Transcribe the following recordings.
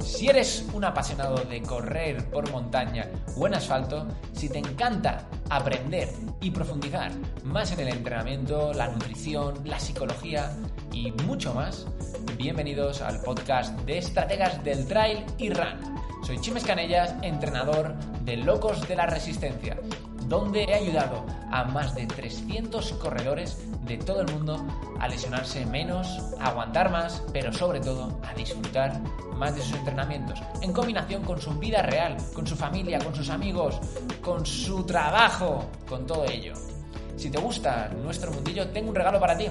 Si eres un apasionado de correr por montaña o en asfalto, si te encanta aprender y profundizar más en el entrenamiento, la nutrición, la psicología y mucho más, bienvenidos al podcast de estrategas del trail y run. Soy Chimes Canellas, entrenador de Locos de la Resistencia, donde he ayudado a más de 300 corredores de todo el mundo a lesionarse menos, a aguantar más, pero sobre todo a disfrutar más de sus entrenamientos, en combinación con su vida real, con su familia, con sus amigos, con su trabajo, con todo ello. Si te gusta nuestro mundillo, tengo un regalo para ti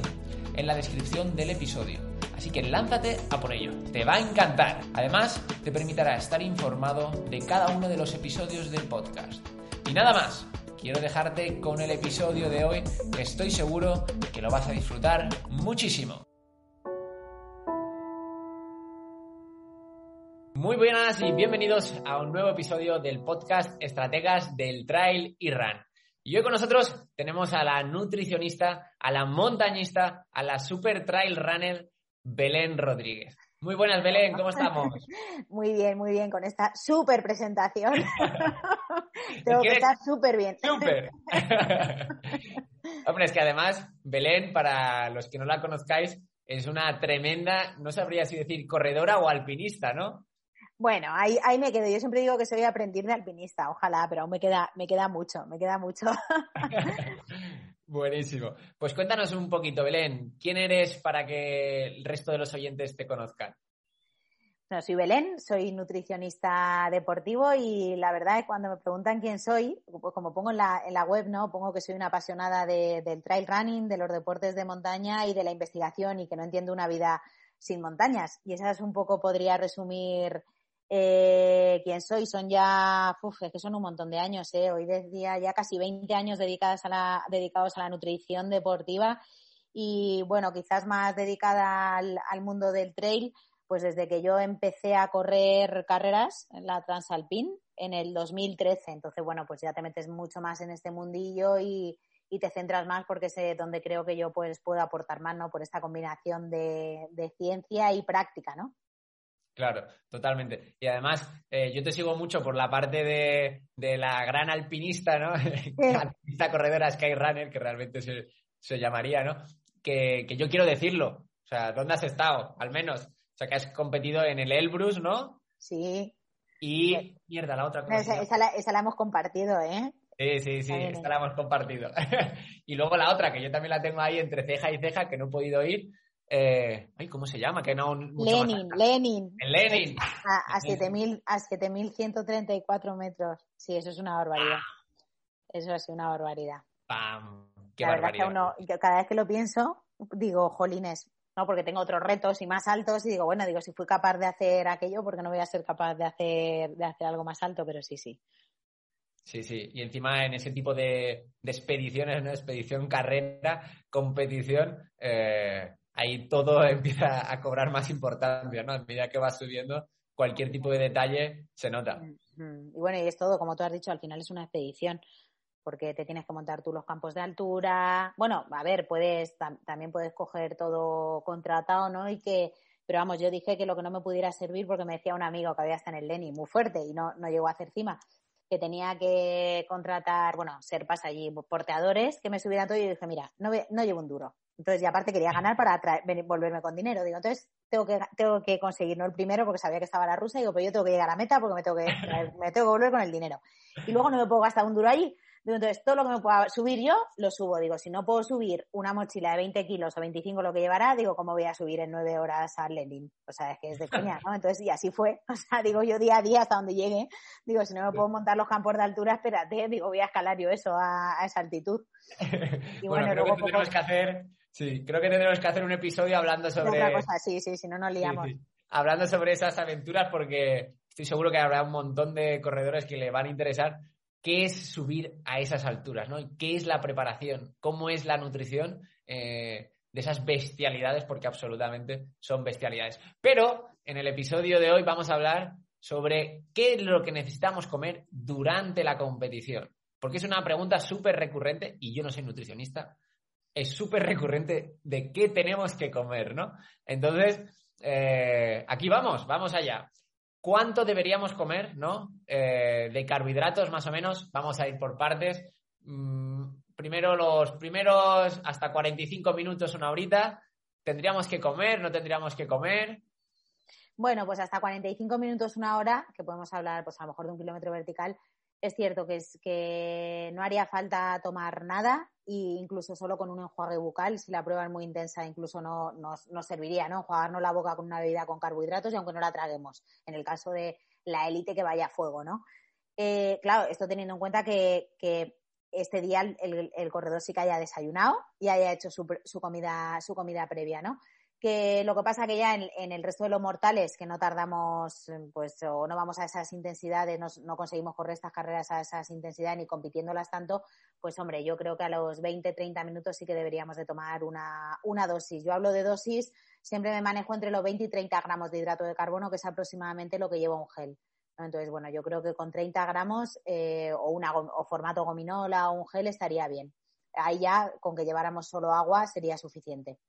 en la descripción del episodio. Así que lánzate a por ello, te va a encantar. Además, te permitirá estar informado de cada uno de los episodios del podcast. Y nada más, quiero dejarte con el episodio de hoy, que estoy seguro que lo vas a disfrutar muchísimo. Muy buenas y bienvenidos a un nuevo episodio del podcast Estrategas del Trail y Run. Y hoy con nosotros tenemos a la nutricionista, a la montañista, a la super trail runner Belén Rodríguez. Muy buenas, Belén, ¿cómo estamos? Muy bien, muy bien, con esta súper presentación. Tengo que estar súper bien. Súper. Hombre, es que además, Belén, para los que no la conozcáis, es una tremenda, no sabría si decir corredora o alpinista, ¿no? Bueno, ahí, ahí me quedo. Yo siempre digo que soy aprendiz de alpinista, ojalá, pero aún me queda, me queda mucho, me queda mucho. Buenísimo. Pues cuéntanos un poquito, Belén, ¿quién eres para que el resto de los oyentes te conozcan? No, soy Belén, soy nutricionista deportivo y la verdad es que cuando me preguntan quién soy, pues como pongo en la, web, ¿no? Pongo que soy una apasionada del trail running, de los deportes de montaña y de la investigación y que no entiendo una vida sin montañas. Y esa es un poco, podría resumir eh, quién soy. Son ya, uf, es que son un montón de años, ¿eh? Hoy decía ya casi 20 años dedicadas a la, dedicados a la nutrición deportiva y bueno, quizás más dedicada al, mundo del trail, pues desde que yo empecé a correr carreras en la Transalpine en el 2013. Entonces, bueno, pues ya te metes mucho más en este mundillo y, y te centras más porque es donde creo que yo pues puedo aportar más, ¿no? Por esta combinación de, de ciencia y práctica, ¿no? Claro, totalmente. Y además, eh, yo te sigo mucho por la parte de, la gran alpinista, ¿no? alpinista corredora Skyrunner, que realmente se, llamaría, ¿no? Que, yo quiero decirlo. O sea, ¿dónde has estado? Al menos. O sea, que has competido en el Elbrus, ¿no? Sí. Y, mierda, la otra cosa. Esa, la, esa la hemos compartido, ¿eh? Sí, sí, sí, esta la hemos compartido. y luego la otra, que yo también la tengo ahí entre ceja y ceja, que no he podido ir, eh, ay, ¿cómo se llama? Que no, Lenin, Lenin. Lenin. A, a 7.034 metros. Sí, eso es una barbaridad. Eso es una barbaridad. ¡Pam! ¡Qué La barbaridad! Verdad que uno, cada vez que lo pienso, digo, jolines, ¿no? Porque tengo otros retos y más altos y digo, bueno, digo, si fui capaz de hacer aquello, porque no voy a ser capaz de hacer, de hacer algo más alto? Pero sí, sí. Sí, sí. Y encima en ese tipo de, expediciones, ¿no? Expedición, carrera, competición, eh, ahí todo empieza a cobrar más importancia, ¿no? A medida que vas subiendo, cualquier tipo de detalle se nota. Y bueno, y es todo, como tú has dicho, al final es una expedición, porque te tienes que montar tú los campos de altura. Bueno, a ver, puedes, también puedes coger todo contratado, ¿no? Y que, pero vamos, yo dije que lo que no me pudiera servir, porque me decía un amigo que había estado en el Leni muy fuerte y no, no llegó a hacer cima, que tenía que contratar, bueno, serpas allí, porteadores, que me subieran todo y dije, mira, no, no llevo un duro. Entonces, y aparte quería ganar para volverme con dinero. Digo, entonces tengo que, tengo que conseguir, no el primero porque sabía que estaba la rusa, digo, pero yo tengo que llegar a meta porque me tengo que, me tengo que volver con el dinero. Y luego no me puedo gastar un duro allí. Entonces, todo lo que me pueda subir yo, lo subo. Digo, si no puedo subir una mochila de 20 kilos o 25 lo que llevará, digo, ¿cómo voy a subir en nueve horas a Lenin? O sea, es que es de coña, ¿no? Entonces, y así fue. O sea, digo, yo día a día hasta donde llegue, digo, si no me puedo montar los campos de altura, espérate, digo, voy a escalar yo eso a, esa altitud. Y bueno, creo que tenemos que hacer Sí, creo que tendremos que hacer un episodio hablando sobre. Otra cosa, sí, sí, si no nos liamos. Hablando sobre esas aventuras, porque estoy seguro que habrá un montón de corredores que le van a interesar qué es subir a esas alturas, ¿no? ¿Qué es la preparación? ¿Cómo es la nutrición eh, de esas bestialidades? Porque absolutamente son bestialidades. Pero en el episodio de hoy vamos a hablar sobre qué es lo que necesitamos comer durante la competición. Porque es una pregunta súper recurrente y yo no soy nutricionista. Es súper recurrente de qué tenemos que comer, ¿no? Entonces, eh, aquí vamos, vamos allá. ¿Cuánto deberíamos comer, ¿no? Eh, de carbohidratos, más o menos. Vamos a ir por partes. Mm, primero, los primeros hasta 45 minutos, una horita. ¿Tendríamos que comer? ¿No tendríamos que comer? Bueno, pues hasta 45 minutos, una hora, que podemos hablar, pues a lo mejor de un kilómetro vertical, es cierto que, es, que no haría falta tomar nada e incluso solo con un enjuague bucal, si la prueba es muy intensa, incluso no nos, serviría, ¿no? Enjuagarnos la boca con una bebida con carbohidratos y aunque no la traguemos, en el caso de la élite que vaya a fuego, ¿no? Eh, claro, esto teniendo en cuenta que, este día el, corredor sí que haya desayunado y haya hecho su, su, comida, su comida previa, ¿no? Que lo que pasa que ya en, el resto de los mortales que no tardamos pues o no vamos a esas intensidades no, conseguimos correr estas carreras a esas intensidades ni compitiéndolas tanto pues hombre yo creo que a los 20 30 minutos sí que deberíamos de tomar una, una dosis. Yo hablo de dosis siempre me manejo entre los 20 y 30 gramos de hidrato de carbono que es aproximadamente lo que lleva un gel. Entonces bueno yo creo que con 30 gramos eh, o una o formato gominola o un gel estaría bien. Ahí ya con que lleváramos solo agua sería suficiente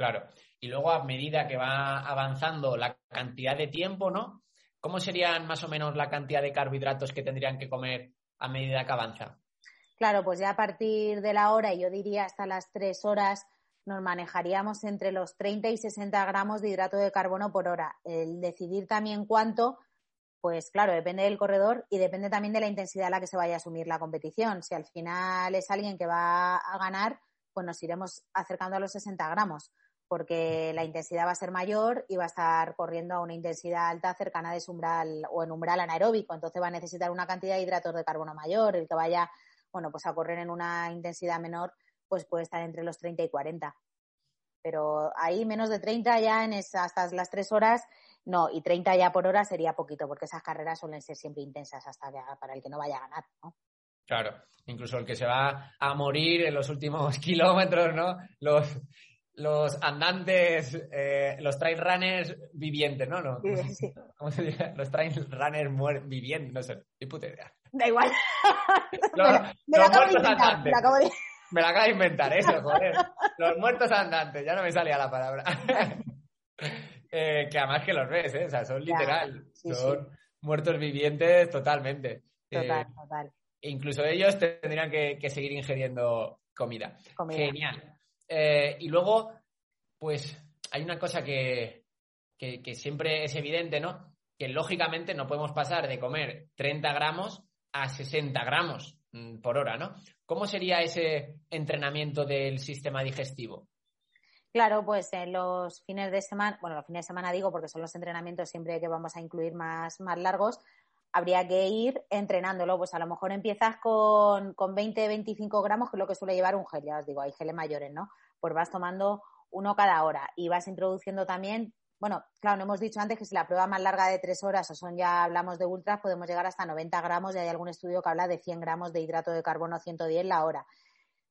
Claro. Y luego, a medida que va avanzando la cantidad de tiempo, ¿no? ¿Cómo serían más o menos la cantidad de carbohidratos que tendrían que comer a medida que avanza? Claro, pues ya a partir de la hora, y yo diría hasta las tres horas, nos manejaríamos entre los 30 y 60 gramos de hidrato de carbono por hora. El decidir también cuánto, pues claro, depende del corredor y depende también de la intensidad a la que se vaya a asumir la competición. Si al final es alguien que va a ganar, pues nos iremos acercando a los 60 gramos porque la intensidad va a ser mayor y va a estar corriendo a una intensidad alta cercana de su umbral o en umbral anaeróbico, entonces va a necesitar una cantidad de hidratos de carbono mayor, el que vaya, bueno, pues a correr en una intensidad menor, pues puede estar entre los 30 y 40. Pero ahí menos de 30 ya en hasta las 3 horas, no, y 30 ya por hora sería poquito, porque esas carreras suelen ser siempre intensas hasta para el que no vaya a ganar, ¿no? Claro, incluso el que se va a morir en los últimos kilómetros, ¿no? Los, los andantes, eh, los trail runners vivientes, ¿no? no ¿Cómo, se, dice? Los trail runners vivientes, no sé, ni puta idea. Da igual. Los, me, lo muertos andantes. Me, lo acabo de inventar, eso, joder. Los muertos andantes, ya no me salía la palabra. eh, que además que los ves, ¿eh? O sea, son literal. son muertos vivientes totalmente. Total, eh, total. Incluso ellos tendrían que, que seguir ingiriendo comida. Genial. Eh, y luego, pues hay una cosa que, siempre es evidente, ¿no? Que lógicamente no podemos pasar de comer 30 gramos a 60 gramos mm, por hora, ¿no? ¿Cómo sería ese entrenamiento del sistema digestivo? Claro, pues en los fines de semana, bueno, los fines de semana digo porque son los entrenamientos siempre que vamos a incluir más, más largos, habría que ir entrenándolo. Pues a lo mejor empiezas con, con 20, 25 gramos, que es lo que suele llevar un gel, ya os digo, hay geles mayores, ¿no? Pues vas tomando uno cada hora y vas introduciendo también, bueno, claro, no hemos dicho antes que si la prueba más larga de tres horas o son ya hablamos de ultras, podemos llegar hasta 90 gramos y hay algún estudio que habla de 100 gramos de hidrato de carbono 110 la hora.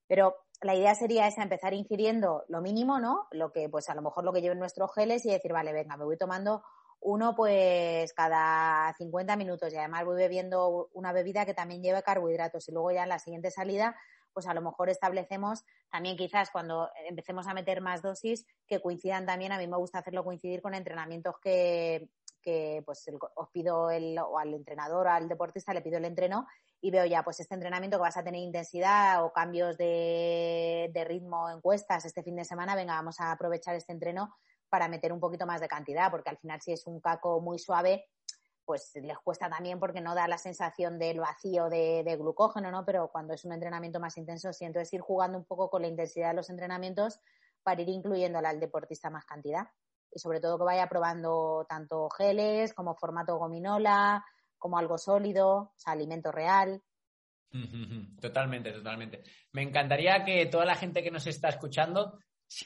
Pero la idea sería esa, empezar ingiriendo lo mínimo, ¿no? Lo que, pues a lo mejor lo que lleven nuestros geles y decir, vale, venga, me voy tomando uno pues cada 50 minutos y además voy bebiendo una bebida que también lleve carbohidratos y luego ya en la siguiente salida pues a lo mejor establecemos también quizás cuando empecemos a meter más dosis que coincidan también, a mí me gusta hacerlo coincidir con entrenamientos que, que pues os pido el, o al entrenador al deportista le pido el entreno y veo ya pues este entrenamiento que vas a tener intensidad o cambios de, de ritmo encuestas este fin de semana, venga, vamos a aprovechar este entreno para meter un poquito más de cantidad, porque al final si es un caco muy suave, pues les cuesta también porque no da la sensación del vacío de, glucógeno, ¿no? Pero cuando es un entrenamiento más intenso, sí, entonces ir jugando un poco con la intensidad de los entrenamientos para ir incluyéndole al deportista más cantidad. Y sobre todo que vaya probando tanto geles como formato gominola, como algo sólido, o sea, alimento real. Totalmente, totalmente. Me encantaría que toda la gente que nos está escuchando si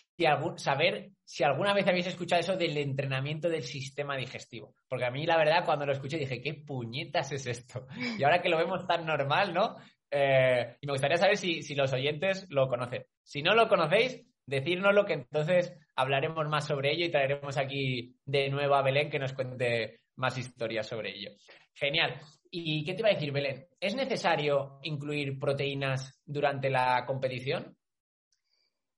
saber si alguna vez habéis escuchado eso del entrenamiento del sistema digestivo. Porque a mí, la verdad, cuando lo escuché dije, ¿qué puñetas es esto? Y ahora que lo vemos tan normal, ¿no? Eh, y me gustaría saber si, si, los oyentes lo conocen. Si no lo conocéis, decírnoslo que entonces hablaremos más sobre ello y traeremos aquí de nuevo a Belén que nos cuente más historias sobre ello. Genial. ¿Y qué te iba a decir, Belén? ¿Es necesario incluir proteínas durante la competición?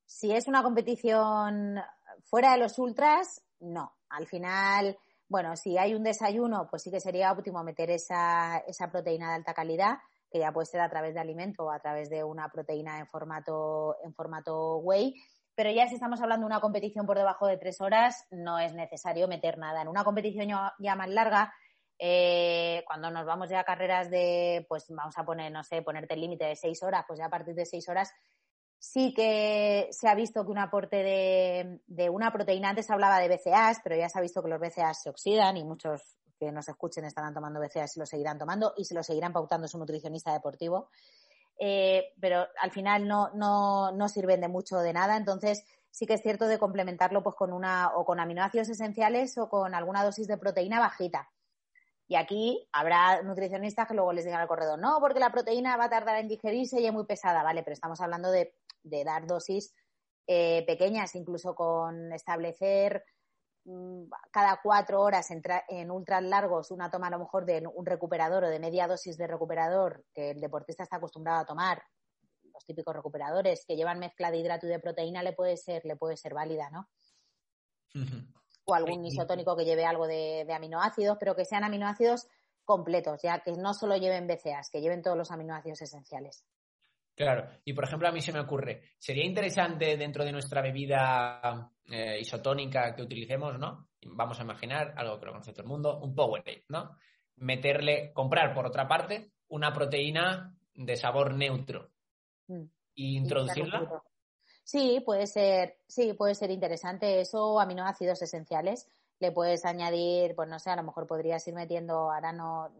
Si es una competición fuera de los ultras, no. Al final, bueno, si hay un desayuno, pues sí que sería óptimo meter esa, esa proteína de alta calidad, que ya puede ser a través de alimento o a través de una proteína en formato, en formato whey. Pero ya si estamos hablando de una competición por debajo de tres horas, no es necesario meter nada. En una competición ya más larga, eh, cuando nos vamos ya a carreras de, pues vamos a poner, no sé, ponerte el límite de seis horas, pues ya a partir de seis horas sí que se ha visto que un aporte de, una proteína, antes hablaba de BCAAs, pero ya se ha visto que los BCAAs se oxidan y muchos que nos escuchen estarán tomando BCAAs y lo seguirán tomando y se lo seguirán pautando su nutricionista deportivo. Eh, pero al final no, no, no sirven de mucho de nada, entonces sí que es cierto de complementarlo pues con una o con aminoácidos esenciales o con alguna dosis de proteína bajita. Y aquí habrá nutricionistas que luego les digan al corredor, no, porque la proteína va a tardar en digerirse y es muy pesada, ¿vale? Pero estamos hablando de, dar dosis eh, pequeñas, incluso con establecer mm, cada cuatro horas en, en ultras largos una toma a lo mejor de un recuperador o de media dosis de recuperador que el deportista está acostumbrado a tomar, los típicos recuperadores que llevan mezcla de hidrato y de proteína le puede ser, le puede ser válida, ¿no? o algún isotónico que lleve algo de, aminoácidos, pero que sean aminoácidos completos, ya que no solo lleven BCAAs, que lleven todos los aminoácidos esenciales. Claro, y por ejemplo a mí se me ocurre, sería interesante dentro de nuestra bebida eh, isotónica que utilicemos, ¿no? Vamos a imaginar algo que lo conoce todo el mundo, un Powerade, ¿no? Meterle, comprar por otra parte una proteína de sabor neutro mm. e introducirla. Sí, puede ser, sí, puede ser interesante eso, aminoácidos esenciales. Le puedes añadir, pues no sé, a lo mejor podrías ir metiendo, ahora no,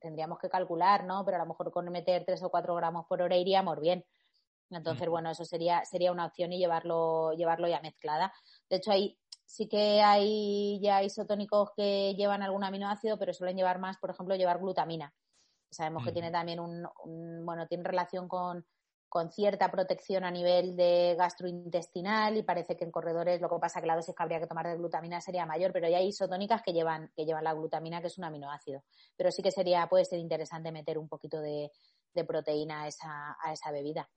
tendríamos que calcular, ¿no? Pero a lo mejor con meter tres o cuatro gramos por hora iríamos bien. Entonces, bueno, eso sería, sería una opción y llevarlo, llevarlo ya mezclada. De hecho, ahí sí que hay ya isotónicos que llevan algún aminoácido, pero suelen llevar más, por ejemplo, llevar glutamina. Sabemos que tiene también un, bueno, tiene relación con, con cierta protección a nivel de gastrointestinal y parece que en corredores lo que pasa es que la dosis que habría que tomar de glutamina sería mayor, pero ya hay isotónicas que llevan, que llevan la glutamina, que es un aminoácido. Pero sí que sería, puede ser interesante meter un poquito de, proteína a esa, a esa bebida.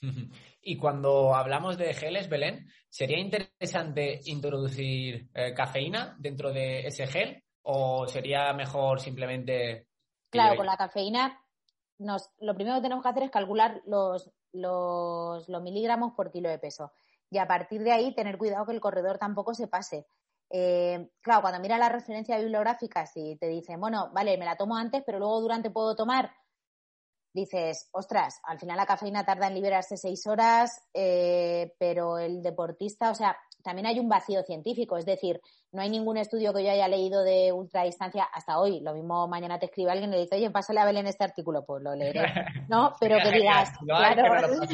Y cuando hablamos de geles, Belén, ¿sería interesante introducir eh, cafeína dentro de ese gel o sería mejor simplemente... Claro, con la cafeína lo primero que tenemos que hacer es calcular los, los, miligramos por kilo de peso. Y a partir de ahí tener cuidado que el corredor tampoco se pase. Eh, claro, cuando mira la referencia bibliográfica, si te dicen, bueno, vale, me la tomo antes, pero luego durante puedo tomar, dices, ostras, al final la cafeína tarda en liberarse seis horas, eh, pero el deportista, o sea, también hay un vacío científico, es decir, no hay ningún estudio que yo haya leído de ultradistancia hasta hoy. Lo mismo mañana te escribe alguien y le dice, oye, pásale a Belén este artículo, pues lo leeré, ¿no? Pero que digas, claro,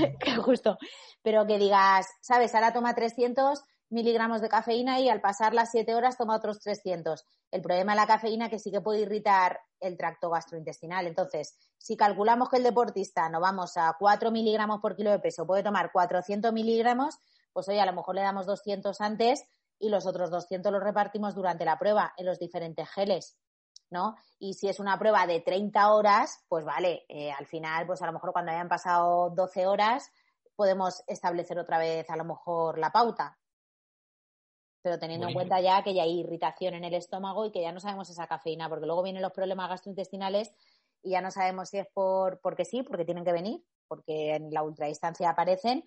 justo, pero que digas, sabes, ahora toma 300 miligramos de cafeína y al pasar las 7 horas toma otros 300. El problema de la cafeína es que sí que puede irritar el tracto gastrointestinal. Entonces, si calculamos que el deportista no vamos a 4 miligramos por kilo de peso, puede tomar 400 miligramos, pues oye, a lo mejor le damos 200 antes y los otros 200 los repartimos durante la prueba en los diferentes geles. ¿no? Y si es una prueba de 30 horas, pues vale, eh, al final, pues a lo mejor cuando hayan pasado 12 horas, podemos establecer otra vez a lo mejor la pauta. Pero teniendo en cuenta ya que ya hay irritación en el estómago y que ya no sabemos esa cafeína, porque luego vienen los problemas gastrointestinales y ya no sabemos si es por porque sí, porque tienen que venir, porque en la ultradistancia aparecen,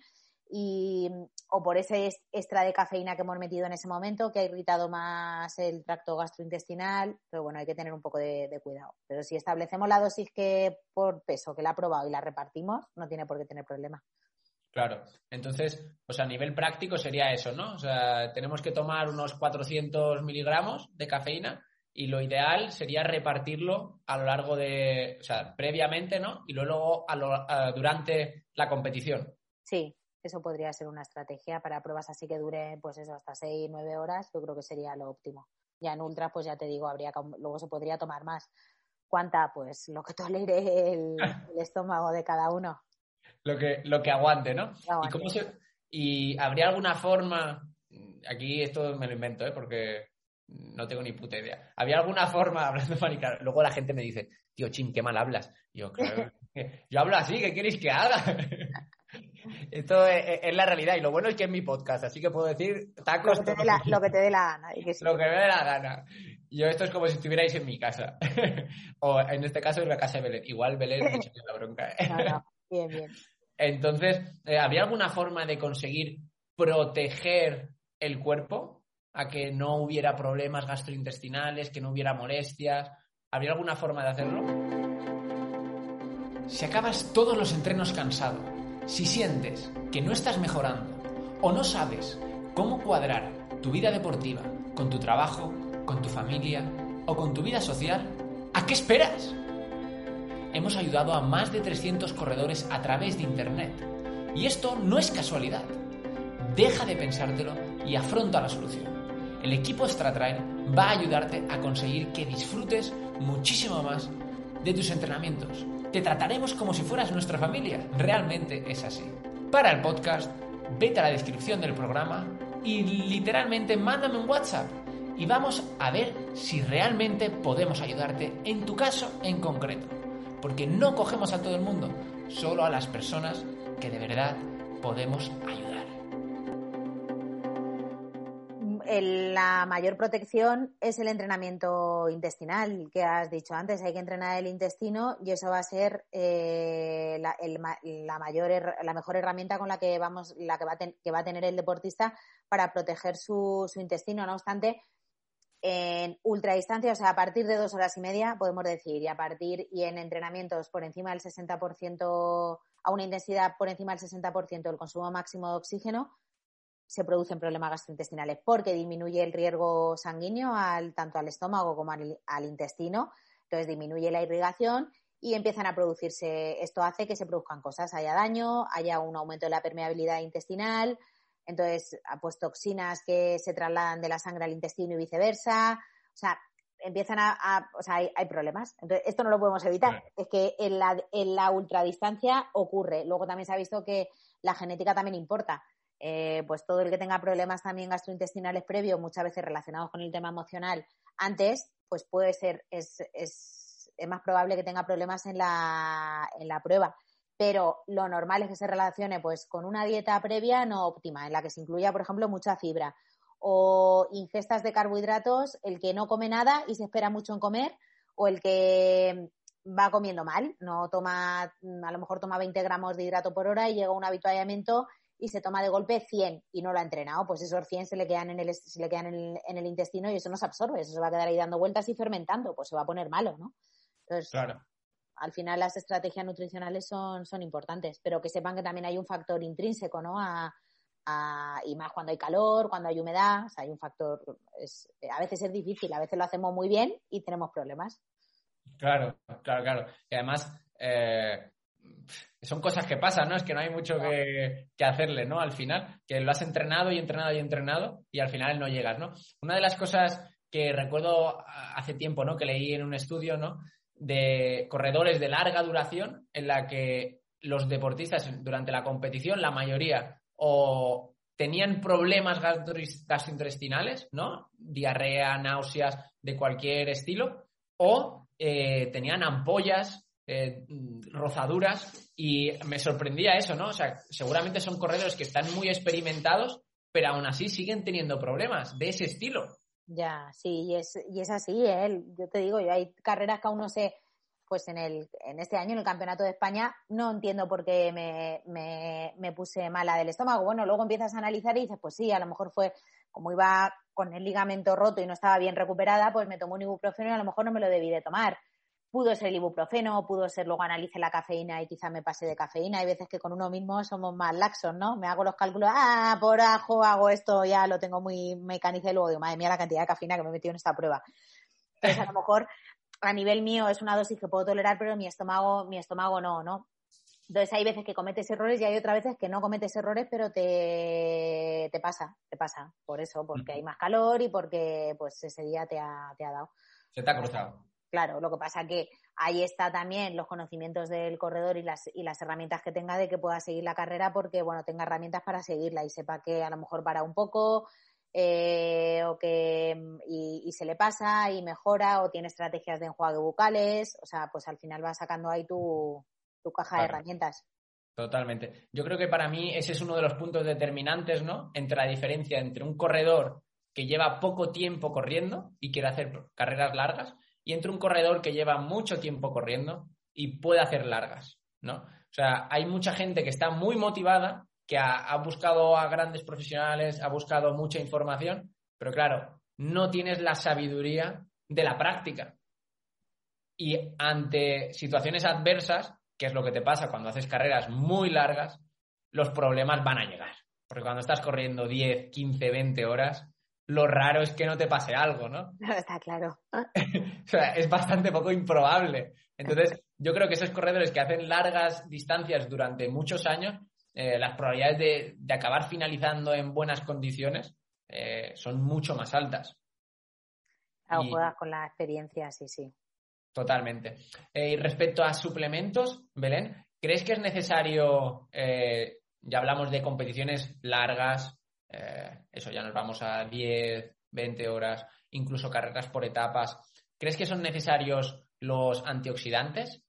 y, o por ese extra de cafeína que hemos metido en ese momento que ha irritado más el tracto gastrointestinal, pero bueno, hay que tener un poco de, cuidado. Pero si establecemos la dosis que por peso que la ha probado y la repartimos, no tiene por qué tener problema. Claro, entonces, pues a nivel práctico sería eso, ¿no? O sea, tenemos que tomar unos 400 miligramos de cafeína y lo ideal sería repartirlo a lo largo de, o sea, previamente, ¿no? Y luego a durante la competición. Sí, Eso podría ser una estrategia para pruebas así que dure, pues eso, hasta 6, 9 horas. Yo creo que sería lo óptimo. Ya en ultra, pues ya te digo, habría luego se podría tomar más. ¿Cuánta? Pues lo que tolere el, el estómago de cada uno. Lo que, lo que aguante, ¿no? ¿Y, cómo se, ¿Y habría alguna forma, aquí esto me lo invento, ¿eh? porque no tengo ni puta idea. ¿Había alguna forma, hablando de luego la gente me dice, tío, chin, qué mal hablas. yo, claro, yo hablo así, ¿qué queréis que haga? Esto es, la realidad y lo bueno es que es mi podcast, así que puedo decir tacos. Lo que te dé la, lo que te dé la gana. Lo que me dé la gana. Yo esto es como si estuvierais en mi casa. o en este caso en la casa de Belén. Igual Belén me echa la bronca. ¿eh? no, no. Bien, bien. Entonces, eh, ¿había alguna forma de conseguir proteger el cuerpo a que no hubiera problemas gastrointestinales, que no hubiera molestias? ¿Habría alguna forma de hacerlo? Si acabas todos los entrenos cansado, si sientes que no estás mejorando o no sabes cómo cuadrar tu vida deportiva con tu trabajo, con tu familia o con tu vida social, ¿a qué esperas? Hemos ayudado a más de 300 corredores a través de Internet. Y esto no es casualidad. Deja de pensártelo y afronta la solución. El equipo StraTrain va a ayudarte a conseguir que disfrutes muchísimo más de tus entrenamientos te trataremos como si fueras nuestra familia. Realmente es así. Para el podcast, vete a la descripción del programa y literalmente mándame un WhatsApp y vamos a ver si realmente podemos ayudarte en tu caso en concreto. Porque no cogemos a todo el mundo, solo a las personas que de verdad podemos ayudar. La mayor protección es el entrenamiento intestinal que has dicho antes. Hay que entrenar el intestino y eso va a ser eh, la, mayor, la mejor herramienta con la que vamos, la que va, que va a tener el deportista para proteger su, intestino. No obstante, en ultradistancia, o sea, a partir de dos horas y media, podemos decir, y a partir y en entrenamientos por encima del 60%, a una intensidad por encima del 60% del consumo máximo de oxígeno, se producen problemas gastrointestinales porque disminuye el riesgo sanguíneo al, tanto al estómago como al, intestino, entonces disminuye la irrigación y empiezan a producirse, esto hace que se produzcan cosas, haya daño, haya un aumento de la permeabilidad intestinal, entonces pues toxinas que se trasladan de la sangre al intestino y viceversa, o sea, empiezan a, o sea, hay, problemas. Entonces, esto no lo podemos evitar. Es que en la, en la ultradistancia ocurre. Luego también se ha visto que la genética también importa. Eh, pues todo el que tenga problemas también gastrointestinales previos, muchas veces relacionados con el tema emocional, antes, pues puede ser, es, es, es más probable que tenga problemas en la, en la prueba. Pero lo normal es que se relacione pues con una dieta previa no óptima, en la que se incluya, por ejemplo, mucha fibra o ingestas de carbohidratos, el que no come nada y se espera mucho en comer, o el que va comiendo mal, no toma, a lo mejor toma 20 gramos de hidrato por hora y llega a un habituallamiento y se toma de golpe 100 y no lo ha entrenado, pues esos 100 se le quedan en el, se le quedan en el, intestino y eso no se absorbe, eso se va a quedar ahí dando vueltas y fermentando, pues se va a poner malo, ¿no? Entonces, al final las estrategias nutricionales son, son importantes, pero que sepan que también hay un factor intrínseco, ¿no? A, y más cuando hay calor, cuando hay humedad, o sea, hay un factor, es, a veces es difícil, a veces lo hacemos muy bien y tenemos problemas. Claro, claro, claro. Y además, eh, son cosas que pasan, ¿no? Es que no hay mucho que, hacerle, ¿no? Al final, que lo has entrenado y entrenado y entrenado y al final no llegas, ¿no? Una de las cosas que recuerdo hace tiempo, ¿no? Que leí en un estudio, ¿no? De corredores de larga duración en la que los deportistas durante la competición, la mayoría, o tenían problemas gastrointestinales, ¿no? Diarrea, náuseas de cualquier estilo, o eh, tenían ampollas eh, rozaduras y me sorprendía eso, ¿no? O sea, seguramente son corredores que están muy experimentados, pero aún así siguen teniendo problemas de ese estilo. Ya, sí, y es, y es así, ¿eh? Yo te digo, yo hay carreras que aún no sé, pues en, el, en este año, en el Campeonato de España, no entiendo por qué me, me, me puse mala del estómago. Bueno, luego empiezas a analizar y dices, pues sí, a lo mejor fue como iba con el ligamento roto y no estaba bien recuperada, pues me tomó un ibuprofeno y a lo mejor no me lo debí de tomar pudo ser el ibuprofeno, pudo ser luego analice la cafeína y quizá me pase de cafeína. Hay veces que con uno mismo somos más laxos, ¿no? Me hago los cálculos, ah, por ajo hago esto, ya lo tengo muy mecanizado y luego digo, madre mía, la cantidad de cafeína que me he metido en esta prueba. Entonces, a lo mejor a nivel mío es una dosis que puedo tolerar, pero mi estómago, mi estómago no, ¿no? Entonces hay veces que cometes errores y hay otras veces que no cometes errores, pero te, te pasa, te pasa. Por eso, porque hay más calor y porque pues ese día te ha, te ha dado. Se te ha cruzado. Claro, lo que pasa que ahí está también los conocimientos del corredor y las, y las herramientas que tenga de que pueda seguir la carrera porque, bueno, tenga herramientas para seguirla y sepa que a lo mejor para un poco eh, o que y, se le pasa y mejora o tiene estrategias de enjuague bucales, o sea, pues al final va sacando ahí tu, tu caja de herramientas. Totalmente. Yo creo que para mí ese es uno de los puntos determinantes, ¿no? Entre la diferencia entre un corredor que lleva poco tiempo corriendo y quiere hacer carreras largas y entre un corredor que lleva mucho tiempo corriendo y puede hacer largas, ¿no? O sea, hay mucha gente que está muy motivada, que ha, buscado a grandes profesionales, ha buscado mucha información, pero claro, no tienes la sabiduría de la práctica. Y ante situaciones adversas, que es lo que te pasa cuando haces carreras muy largas, los problemas van a llegar. Porque cuando estás corriendo 10, 15, 20 horas, lo raro es que no te pase algo, ¿no? Está claro. o sea, es bastante poco improbable. Entonces, yo creo que esos corredores que hacen largas distancias durante muchos años, eh, las probabilidades de, acabar finalizando en buenas condiciones eh, son mucho más altas. Claro, juegas con la experiencia, sí, sí. Totalmente. Eh, y respecto a suplementos, Belén, ¿crees que es necesario, ya hablamos de competiciones largas, eh, eso ya nos vamos a 10, 20 horas, incluso carreras por etapas. ¿Crees que son necesarios los antioxidantes?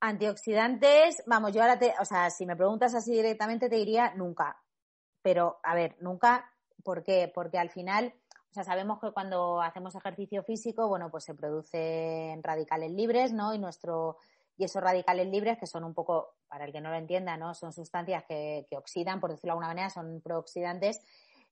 Antioxidantes, vamos, yo ahora te, o sea, si me preguntas así directamente te diría nunca. Pero, a ver, nunca, ¿por qué? Porque al final, o sea, sabemos que cuando hacemos ejercicio físico, bueno, pues se producen radicales libres, ¿no? Y nuestro y esos radicales libres, que son un poco, para el que no lo entienda, ¿no? son sustancias que, oxidan, por decirlo de alguna manera, son prooxidantes,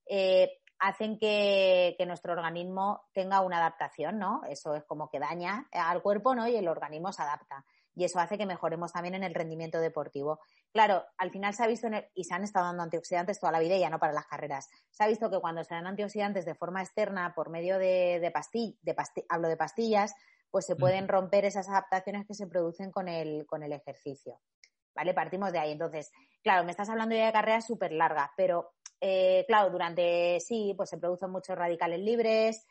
eh, hacen que, nuestro organismo tenga una adaptación, ¿no? Eso es como que daña al cuerpo, ¿no? Y el organismo se adapta. Y eso hace que mejoremos también en el rendimiento deportivo. Claro, al final se ha visto, y se han estado dando antioxidantes toda la vida, y ya no para las carreras. Se ha visto que cuando se dan antioxidantes de forma externa, por medio de, de, de hablo de pastillas, pues se pueden romper esas adaptaciones que se producen con el, con el ejercicio. ¿Vale? Partimos de ahí. Entonces, claro, me estás hablando ya de carreras súper largas, pero eh, claro, durante sí, pues se producen muchos radicales libres,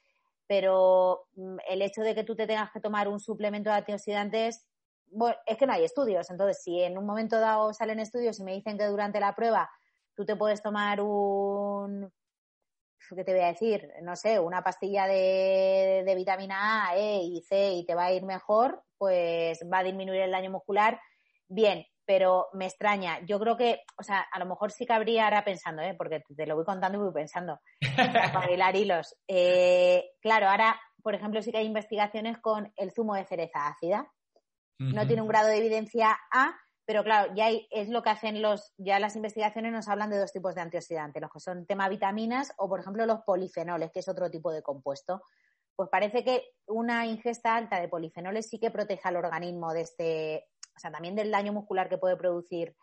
pero mm, el hecho de que tú te tengas que tomar un suplemento de antioxidantes, bueno, es que no hay estudios. Entonces, si en un momento dado salen estudios y me dicen que durante la prueba tú te puedes tomar un, ¿qué te voy a decir? No sé, una pastilla de, vitamina A, E y C y te va a ir mejor, pues va a disminuir el daño muscular. Bien, pero me extraña. Yo creo que, o sea, a lo mejor sí que habría ahora pensando, ¿eh? porque te lo voy contando y voy pensando, para hilar hilos. Eh, claro, ahora, por ejemplo, sí que hay investigaciones con el zumo de cereza ácida. No tiene un grado de evidencia A, pero claro, ya es lo que hacen los, ya las investigaciones nos hablan de dos tipos de antioxidantes, los que son tema vitaminas o, por ejemplo, los polifenoles, que es otro tipo de compuesto. Pues parece que una ingesta alta de polifenoles sí que protege al organismo de este, o sea, también del daño muscular que puede producir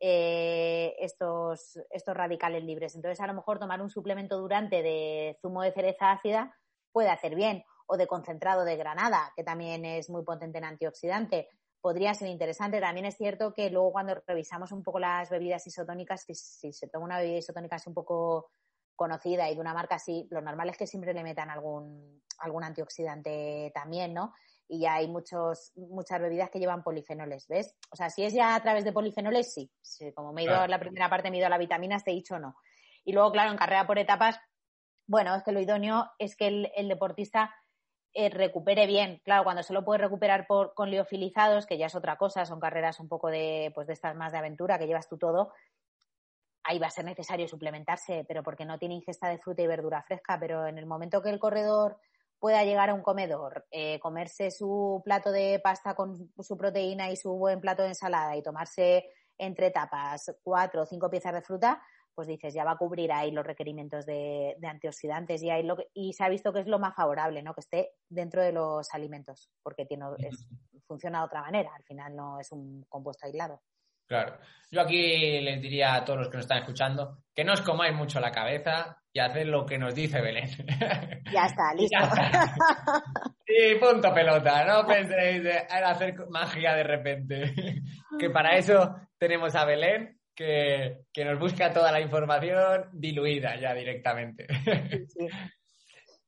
eh, estos, estos radicales libres. Entonces, a lo mejor tomar un suplemento durante de zumo de cereza ácida puede hacer bien, o de concentrado de granada, que también es muy potente en antioxidante podría ser interesante. También es cierto que luego cuando revisamos un poco las bebidas isotónicas, si, se toma una bebida isotónica es un poco conocida y de una marca así, lo normal es que siempre le metan algún, algún antioxidante también, ¿no? Y ya hay muchos, muchas bebidas que llevan polifenoles, ¿ves? O sea, si es ya a través de polifenoles, sí. como me he ido la primera parte, me he ido a la vitamina, te he dicho no. Y luego, claro, en carrera por etapas, bueno, es que lo idóneo es que el deportista eh, recupere bien. Claro, cuando solo puede recuperar por, con liofilizados, que ya es otra cosa, son carreras un poco de, pues de estas más de aventura, que llevas tú todo, ahí va a ser necesario suplementarse, pero porque no tiene ingesta de fruta y verdura fresca, pero en el momento que el corredor pueda llegar a un comedor, eh, comerse su plato de pasta con su proteína y su buen plato de ensalada y tomarse entre tapas cuatro o cinco piezas de fruta, pues dices, ya va a cubrir ahí los requerimientos de, antioxidantes y, ahí lo y se ha visto que es lo más favorable, ¿no? Que esté dentro de los alimentos, porque tiene, funciona de otra manera, al final no es un compuesto aislado. Claro. Yo aquí les diría a todos los que nos están escuchando que no os comáis mucho la cabeza y haced lo que nos dice Belén. Ya está, listo. Y punto pelota, no penséis en hacer magia de repente. Que para eso tenemos a Belén, que, nos busca toda la información diluida ya directamente.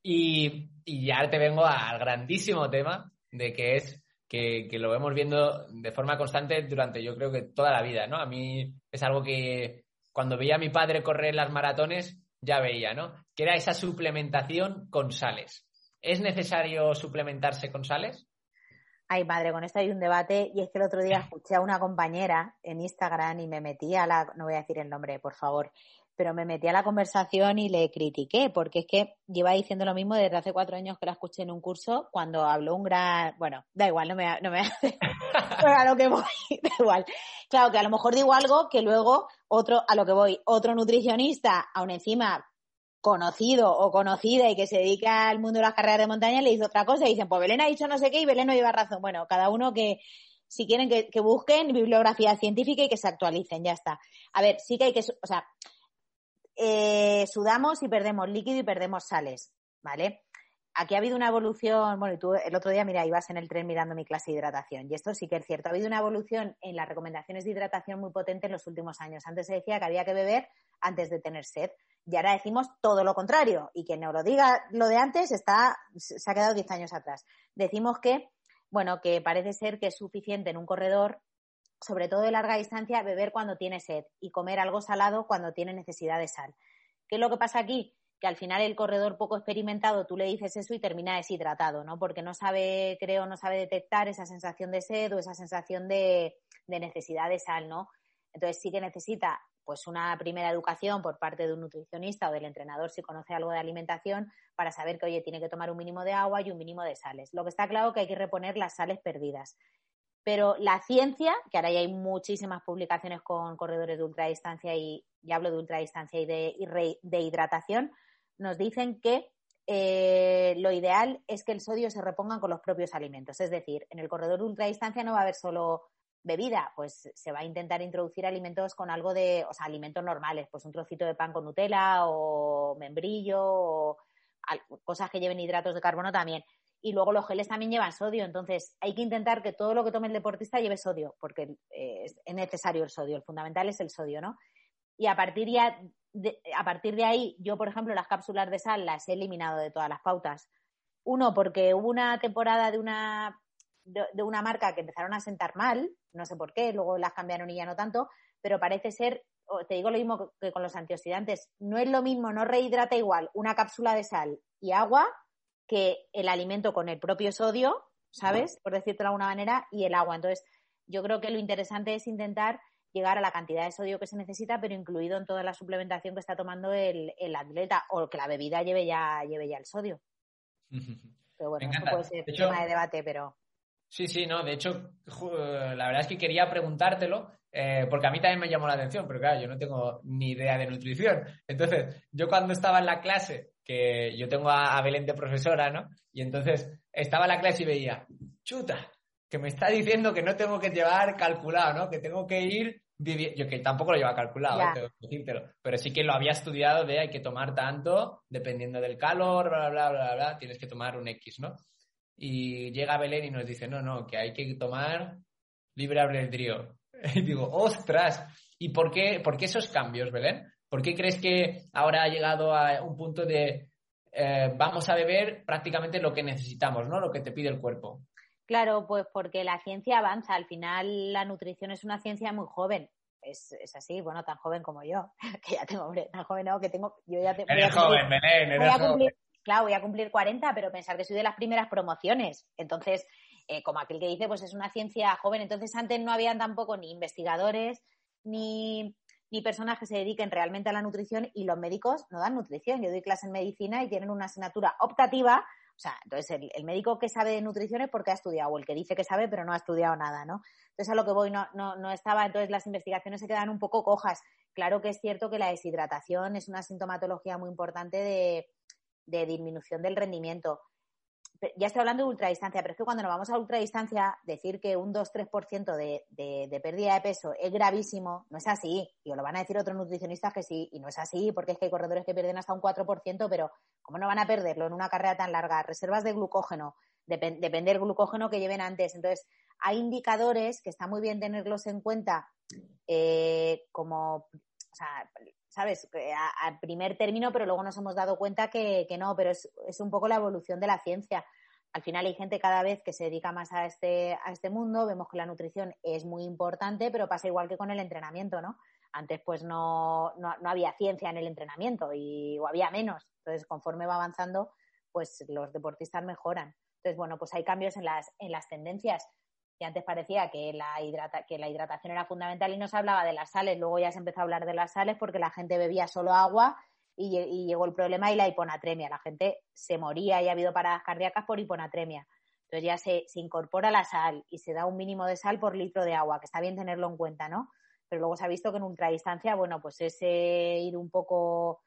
Y, y ya te vengo al grandísimo tema de que es que, lo vemos viendo de forma constante durante yo creo que toda la vida, ¿no? A mí es algo que cuando veía a mi padre correr las maratones ya veía, ¿no? Que era esa suplementación con sales. ¿Es necesario suplementarse con sales? Ay, madre, con esto hay un debate. Y es que el otro día escuché a una compañera en Instagram y me metí a la, no voy a decir el nombre, por favor, pero me metí a la conversación y le critiqué, porque es que lleva diciendo lo mismo desde hace cuatro años que la escuché en un curso, cuando habló un gran, bueno, da igual, no me, no me hace, a lo que voy, da igual. Claro, que a lo mejor digo algo que luego otro, a lo que voy, otro nutricionista, aún encima conocido o conocida y que se dedica al mundo de las carreras de montaña, le dice otra cosa y dicen, pues Belén ha dicho no sé qué y Belén no lleva razón. Bueno, cada uno que, si quieren que, que busquen bibliografía científica y que se actualicen, ya está. A ver, sí que hay que, o sea, eh, sudamos y perdemos líquido y perdemos sales, ¿vale? Aquí ha habido una evolución, bueno, y tú el otro día, mira, ibas en el tren mirando mi clase de hidratación, y esto sí que es cierto, ha habido una evolución en las recomendaciones de hidratación muy potente en los últimos años. Antes se decía que había que beber antes de tener sed, y ahora decimos todo lo contrario, y quien nos lo diga lo de antes está, se ha quedado 10 años atrás. Decimos que, bueno, que parece ser que es suficiente en un corredor sobre todo de larga distancia, beber cuando tiene sed y comer algo salado cuando tiene necesidad de sal. ¿Qué es lo que pasa aquí? Que al final el corredor poco experimentado, tú le dices eso y termina deshidratado, ¿no? Porque no sabe, creo, no sabe detectar esa sensación de sed o esa sensación de, necesidad de sal, ¿no? Entonces sí que necesita pues una primera educación por parte de un nutricionista o del entrenador si conoce algo de alimentación para saber que, oye, tiene que tomar un mínimo de agua y un mínimo de sales. Lo que está claro que hay que reponer las sales perdidas. Pero la ciencia, que ahora ya hay muchísimas publicaciones con corredores de ultradistancia y, y hablo de ultradistancia y de, de hidratación, nos dicen que eh, lo ideal es que el sodio se reponga con los propios alimentos. Es decir, en el corredor de ultradistancia no va a haber solo bebida, pues se va a intentar introducir alimentos con algo de, o sea, alimentos normales, pues un trocito de pan con Nutella o membrillo o cosas que lleven hidratos de carbono también y luego los geles también llevan sodio. Entonces, hay que intentar que todo lo que tome el deportista lleve sodio, porque eh, es necesario el sodio. El fundamental es el sodio, ¿no? Y a partir, ya de, a partir de ahí, yo, por ejemplo, las cápsulas de sal las he eliminado de todas las pautas. Uno, porque hubo una temporada de una, de, una marca que empezaron a sentar mal, no sé por qué, luego las cambiaron y ya no tanto, pero parece ser, te digo lo mismo que con los antioxidantes, no es lo mismo, no rehidrata igual una cápsula de sal y agua que el alimento con el propio sodio, ¿sabes? Por decirlo de alguna manera, y el agua. Entonces, yo creo que lo interesante es intentar llegar a la cantidad de sodio que se necesita, pero incluido en toda la suplementación que está tomando el, atleta o que la bebida lleve ya, lleve ya el sodio. Pero bueno, eso puede ser tema de debate, pero. Sí, sí, no. De hecho, la verdad es que quería preguntártelo, eh, porque a mí también me llamó la atención, pero claro, yo no tengo ni idea de nutrición. Entonces, yo cuando estaba en la clase que yo tengo a, Belén de profesora, ¿no? Y entonces estaba en la clase y veía, chuta, que me está diciendo que no tengo que llevar calculado, ¿no? Que tengo que ir viviendo, yo que tampoco lo lleva calculado, ¿eh? pero sí que lo había estudiado de hay que tomar tanto, dependiendo del calor, bla, bla, bla, bla, tienes que tomar un X, ¿no? Y llega Belén y nos dice, no, no, que hay que tomar libre albedrío. Y digo, ostras, ¿y por qué, por qué esos cambios, Belén? ¿Por qué crees que ahora ha llegado a un punto de eh, vamos a beber prácticamente lo que necesitamos, ¿no? Lo que te pide el cuerpo. Claro, pues porque la ciencia avanza. Al final la nutrición es una ciencia muy joven. Es, así, bueno, tan joven como yo, que ya tengo, hombre, tan joven no, que tengo, yo ya tengo... Eres joven, Belén, eres joven. Claro, voy a cumplir 40, pero pensar que soy de las primeras promociones. Entonces, eh, como aquel que dice, pues es una ciencia joven. Entonces, antes no habían tampoco ni investigadores, ni ni personas que se dediquen realmente a la nutrición y los médicos no dan nutrición. Yo doy clase en medicina y tienen una asignatura optativa. O sea, entonces el, médico que sabe de nutrición es porque ha estudiado, o el que dice que sabe pero no ha estudiado nada, ¿no? Entonces a lo que voy no, no, no estaba, entonces las investigaciones se quedan un poco cojas. Claro que es cierto que la deshidratación es una sintomatología muy importante de, de disminución del rendimiento ya estoy hablando de ultradistancia, pero es que cuando nos vamos a ultradistancia, decir que un 2-3% de, de, de pérdida de peso es gravísimo, no es así. Y os lo van a decir otros nutricionistas que sí, y no es así, porque es que hay corredores que pierden hasta un 4%, pero ¿cómo no van a perderlo en una carrera tan larga? Reservas de glucógeno, depende del glucógeno que lleven antes. Entonces, hay indicadores que está muy bien tenerlos en cuenta eh, como, o sea, ¿sabes? Al primer término, pero luego nos hemos dado cuenta que, no, pero es, es, un poco la evolución de la ciencia. Al final hay gente cada vez que se dedica más a este, a este mundo, vemos que la nutrición es muy importante, pero pasa igual que con el entrenamiento, ¿no? Antes pues no, no, no había ciencia en el entrenamiento y, o había menos. Entonces, conforme va avanzando, pues los deportistas mejoran. Entonces, bueno, pues hay cambios en las, en las tendencias. Y antes parecía que la, hidratación era fundamental y no se hablaba de las sales. Luego ya se empezó a hablar de las sales porque la gente bebía solo agua y, llegó el problema y la hiponatremia. La gente se moría y ha habido paradas cardíacas por hiponatremia. Entonces ya se, se incorpora la sal y se da un mínimo de sal por litro de agua, que está bien tenerlo en cuenta, ¿no? Pero luego se ha visto que en ultradistancia, bueno, pues ese ir un poco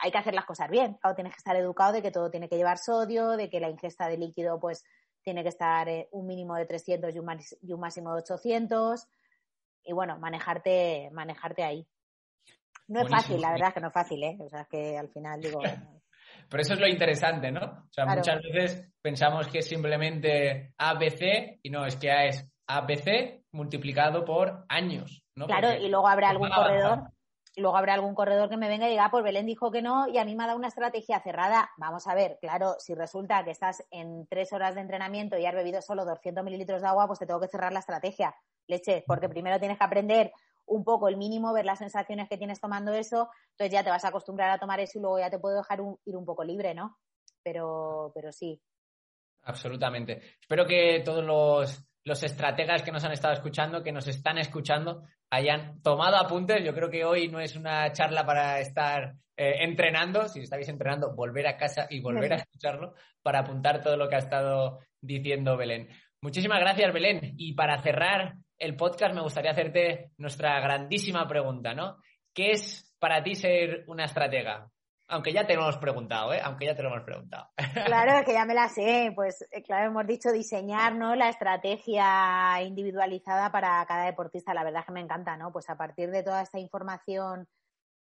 hay que hacer las cosas bien. Claro, tienes que estar educado de que todo tiene que llevar sodio, de que la ingesta de líquido pues tiene que estar eh, un mínimo de 300 y un, máximo de 800 y bueno, manejarte, manejarte ahí. No es fácil, la verdad es que no es fácil, ¿eh? O sea, es que al final digo... Pero eso es lo interesante, ¿no? O sea, muchas veces pensamos que es simplemente ABC y no, es que es ABC multiplicado por años, ¿no? Claro, y luego habrá algún corredor luego habrá algún corredor que me venga y diga, ah, pues Belén dijo que no y a mí me ha dado una estrategia cerrada. Vamos a ver, claro, si resulta que estás en tres horas de entrenamiento y has bebido solo 200 mililitros de agua, pues te tengo que cerrar la estrategia, leche, porque primero tienes que aprender un poco el mínimo, ver las sensaciones que tienes tomando eso, entonces ya te vas a acostumbrar a tomar eso y luego ya te puedo dejar ir un poco libre, ¿no? Pero, pero sí. Absolutamente. Espero que todos los los estrategas que nos han estado escuchando, que nos están escuchando, hayan tomado apuntes. Yo creo que hoy no es una charla para estar eh, entrenando. Si estáis entrenando, volver a casa y volver a escucharlo para apuntar todo lo que ha estado diciendo Belén. Muchísimas gracias, Belén. Y para cerrar el podcast, me gustaría hacerte nuestra grandísima pregunta, ¿no? ¿Qué es para ti ser una estratega? Aunque ya te lo hemos preguntado, ¿eh? Aunque ya te lo hemos preguntado. Claro, es que ya me la sé. Pues, eh, claro, hemos dicho diseñar, ¿no? La estrategia individualizada para cada deportista. La verdad es que me encanta, ¿no? Pues a partir de toda esta información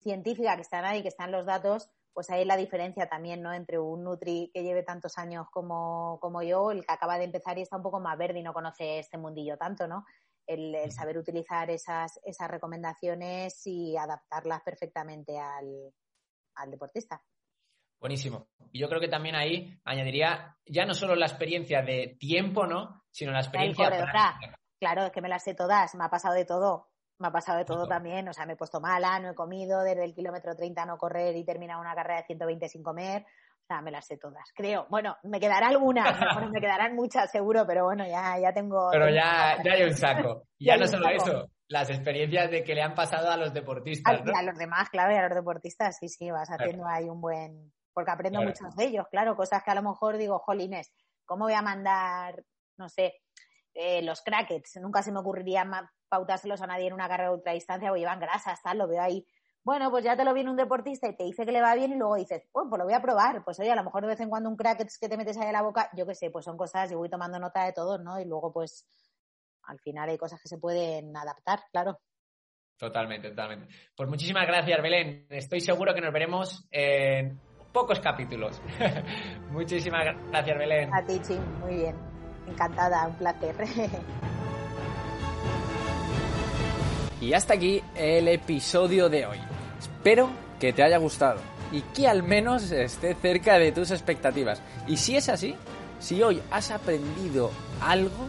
científica que está ahí, que están los datos, pues ahí la diferencia también, ¿no? Entre un Nutri que lleve tantos años como, como yo, el que acaba de empezar y está un poco más verde y no conoce este mundillo tanto, ¿no? El, el saber utilizar esas, esas recomendaciones y adaptarlas perfectamente al, al deportista. Buenísimo. Y yo creo que también ahí añadiría ya no solo la experiencia de tiempo, ¿no? Sino la experiencia práctica. Claro, es que me las sé todas, me ha pasado de todo. Me ha pasado de todo, también, o sea, me he puesto mala, no he comido, desde el kilómetro 30 no correr y terminar una carrera de 120 sin comer. O sea, me las sé todas, creo. Bueno, me quedará alguna, me quedarán muchas seguro, pero bueno, ya, ya tengo... Pero ya, ya hay un saco. Y ya, no solo eso, las experiencias de que le han pasado a los deportistas. A, los demás, claro, y a los deportistas, sí, sí, vas haciendo ahí un buen. Porque aprendo muchos de ellos, claro, cosas que a lo mejor digo, jolines, ¿cómo voy a mandar, no sé, eh, los crackets? Nunca se me ocurriría pautárselos a nadie en una carrera de ultradistancia, o llevan grasas, tal, lo veo ahí. Bueno, pues ya te lo viene un deportista y te dice que le va bien y luego dices, pues, pues lo voy a probar. Pues oye, a lo mejor de vez en cuando un crackets que te metes ahí en la boca, yo qué sé, pues son cosas, yo voy tomando nota de todo, ¿no? Y luego pues al final hay cosas que se pueden adaptar, claro. Totalmente, totalmente. Pues muchísimas gracias, Belén. Estoy seguro que nos veremos en pocos capítulos. muchísimas gracias, Belén. A ti, Chim, muy bien. Encantada, un placer. y hasta aquí el episodio de hoy. Espero que te haya gustado y que al menos esté cerca de tus expectativas. Y si es así, si hoy has aprendido algo,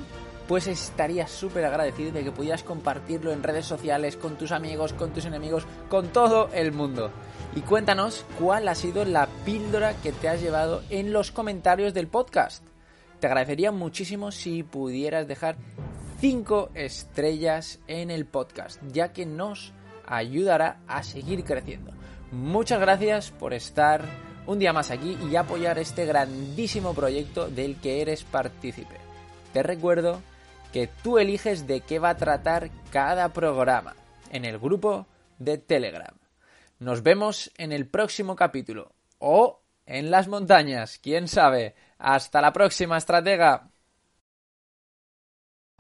pues estaría súper agradecido de que pudieras compartirlo en redes sociales, con tus amigos, con tus enemigos, con todo el mundo. Y cuéntanos cuál ha sido la píldora que te has llevado en los comentarios del podcast. Te agradecería muchísimo si pudieras dejar 5 estrellas en el podcast, ya que nos ayudará a seguir creciendo. Muchas gracias por estar un día más aquí y apoyar este grandísimo proyecto del que eres partícipe. Te recuerdo que tú eliges de qué va a tratar cada programa en el grupo de Telegram. Nos vemos en el próximo capítulo o en las montañas, quién sabe. Hasta la próxima, estratega.